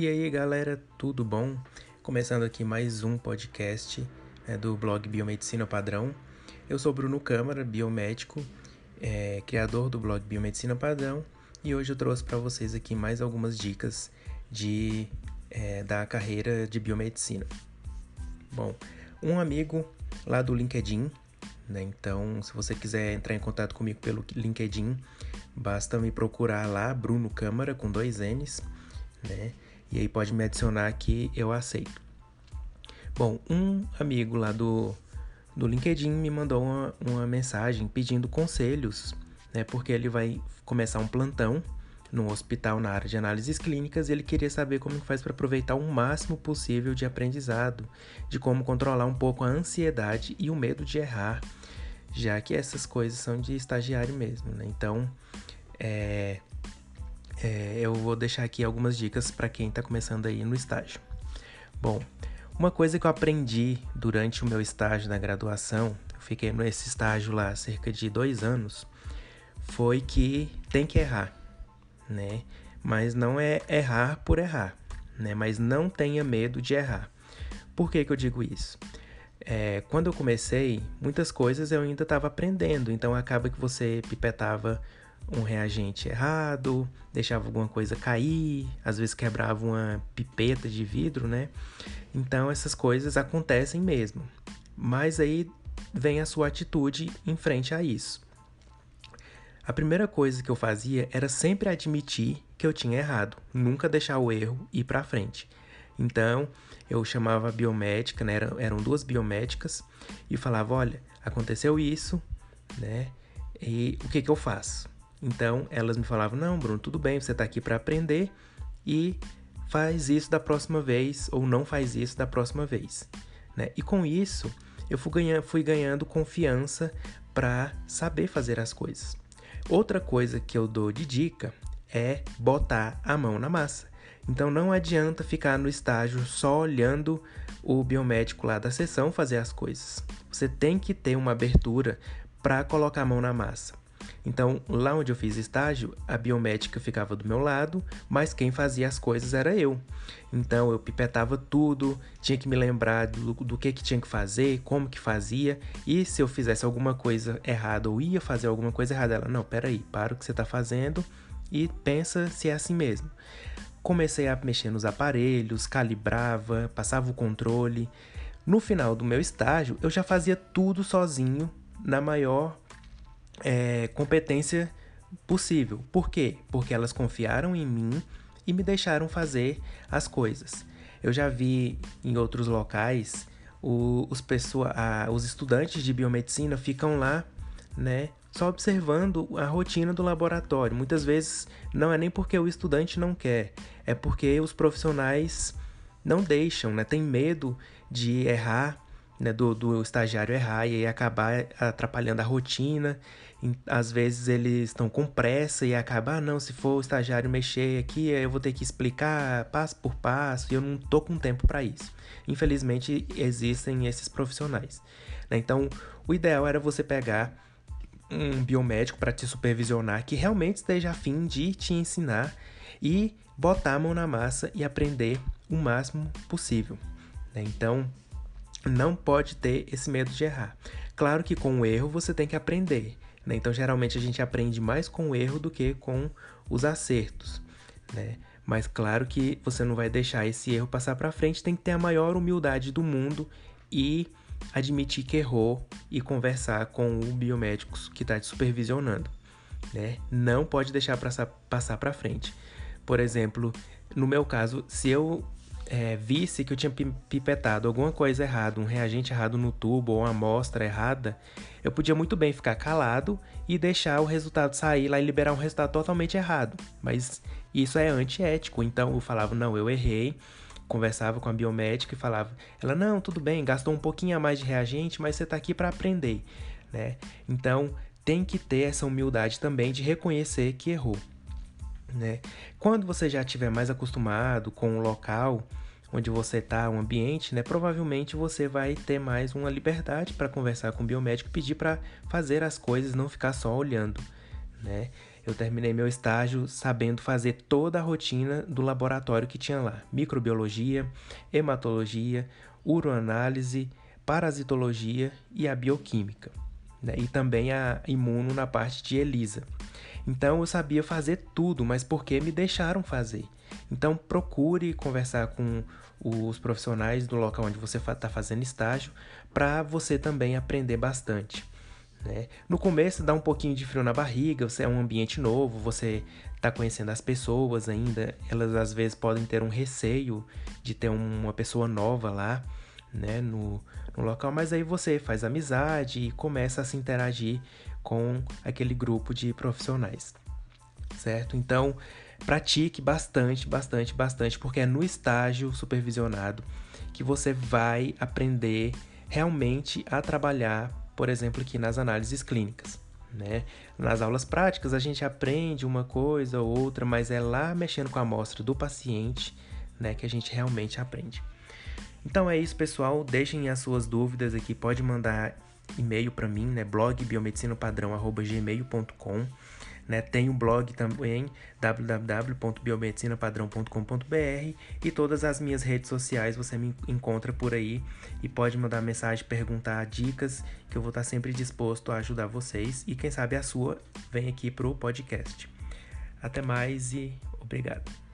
E aí, galera, tudo bom? Começando aqui mais um podcast né, do blog Biomedicina Padrão. Eu sou Bruno Câmara, biomédico, é, criador do blog Biomedicina Padrão, e hoje eu trouxe para vocês aqui mais algumas dicas de, é, da carreira de biomedicina. Bom, um amigo lá do LinkedIn, né, então se você quiser entrar em contato comigo pelo LinkedIn, basta me procurar lá, Bruno Câmara, com dois N's, né? E aí pode me adicionar que eu aceito. Bom, um amigo lá do, do LinkedIn me mandou uma, uma mensagem pedindo conselhos, né? Porque ele vai começar um plantão no hospital na área de análises clínicas e ele queria saber como faz para aproveitar o máximo possível de aprendizado, de como controlar um pouco a ansiedade e o medo de errar, já que essas coisas são de estagiário mesmo, né? Então, é, é, eu vou deixar aqui algumas dicas para quem está começando aí no estágio. Bom, uma coisa que eu aprendi durante o meu estágio na graduação, eu fiquei nesse estágio lá cerca de dois anos, foi que tem que errar, né? Mas não é errar por errar, né? Mas não tenha medo de errar. Por que, que eu digo isso? É, quando eu comecei, muitas coisas eu ainda estava aprendendo, então acaba que você pipetava um reagente errado, deixava alguma coisa cair, às vezes quebrava uma pipeta de vidro, né? Então essas coisas acontecem mesmo. Mas aí vem a sua atitude em frente a isso. A primeira coisa que eu fazia era sempre admitir que eu tinha errado, nunca deixar o erro ir para frente. Então, eu chamava a biomédica, né? eram, duas biomédicas, e falava: olha, aconteceu isso, né? E o que, que eu faço? Então elas me falavam: não, Bruno, tudo bem, você está aqui para aprender e faz isso da próxima vez ou não faz isso da próxima vez. Né? E com isso eu fui ganhando, fui ganhando confiança para saber fazer as coisas. Outra coisa que eu dou de dica é botar a mão na massa. Então não adianta ficar no estágio só olhando o biomédico lá da sessão fazer as coisas. Você tem que ter uma abertura para colocar a mão na massa. Então, lá onde eu fiz estágio, a biomédica ficava do meu lado, mas quem fazia as coisas era eu. Então, eu pipetava tudo, tinha que me lembrar do, do que, que tinha que fazer, como que fazia, e se eu fizesse alguma coisa errada ou ia fazer alguma coisa errada, ela, não, peraí, para o que você está fazendo e pensa se é assim mesmo. Comecei a mexer nos aparelhos, calibrava, passava o controle. No final do meu estágio, eu já fazia tudo sozinho, na maior é, competência possível. Por quê? Porque elas confiaram em mim e me deixaram fazer as coisas. Eu já vi em outros locais o, os, pessoa, a, os estudantes de biomedicina ficam lá, né, só observando a rotina do laboratório. Muitas vezes não é nem porque o estudante não quer, é porque os profissionais não deixam, né, tem medo de errar né, do, do estagiário errar e acabar atrapalhando a rotina. Às vezes eles estão com pressa e acaba, ah, não, se for o estagiário mexer aqui, eu vou ter que explicar passo por passo e eu não tô com tempo para isso. Infelizmente existem esses profissionais. Né? Então, o ideal era você pegar um biomédico para te supervisionar que realmente esteja afim de te ensinar e botar a mão na massa e aprender o máximo possível. Né? Então, não pode ter esse medo de errar. Claro que com o erro você tem que aprender. Né? Então, geralmente a gente aprende mais com o erro do que com os acertos. Né? Mas claro que você não vai deixar esse erro passar para frente, tem que ter a maior humildade do mundo e admitir que errou e conversar com o biomédico que está te supervisionando. Né? Não pode deixar passar para frente. Por exemplo, no meu caso, se eu é, visse que eu tinha pipetado alguma coisa errada, um reagente errado no tubo ou uma amostra errada, eu podia muito bem ficar calado e deixar o resultado sair lá e liberar um resultado totalmente errado. Mas isso é antiético, então eu falava, não, eu errei, conversava com a biomédica e falava, ela, não, tudo bem, gastou um pouquinho a mais de reagente, mas você está aqui para aprender, né? Então tem que ter essa humildade também de reconhecer que errou. Né? Quando você já estiver mais acostumado com o local onde você está, o ambiente, né, provavelmente você vai ter mais uma liberdade para conversar com o biomédico e pedir para fazer as coisas, não ficar só olhando. Né? eu terminei meu estágio sabendo fazer toda a rotina do laboratório que tinha lá: microbiologia, hematologia, uroanálise, parasitologia e a bioquímica. Né? E também a imuno na parte de ELISA. Então eu sabia fazer tudo, mas porque me deixaram fazer. Então procure conversar com os profissionais do local onde você está fazendo estágio para você também aprender bastante. Né? No começo dá um pouquinho de frio na barriga, você é um ambiente novo, você está conhecendo as pessoas ainda, elas às vezes podem ter um receio de ter uma pessoa nova lá, né, no, no local, mas aí você faz amizade e começa a se interagir com aquele grupo de profissionais, certo? Então, pratique bastante, bastante, bastante, porque é no estágio supervisionado que você vai aprender realmente a trabalhar por exemplo, aqui nas análises clínicas. Né? Nas aulas práticas a gente aprende uma coisa ou outra, mas é lá mexendo com a amostra do paciente né, que a gente realmente aprende. Então é isso, pessoal. Deixem as suas dúvidas aqui. Pode mandar e-mail para mim, né? blog. Né? Tem o um blog também, www.biomedicinapadrão.com.br e todas as minhas redes sociais você me encontra por aí e pode mandar mensagem, perguntar dicas, que eu vou estar sempre disposto a ajudar vocês e quem sabe a sua vem aqui pro podcast. Até mais e obrigado.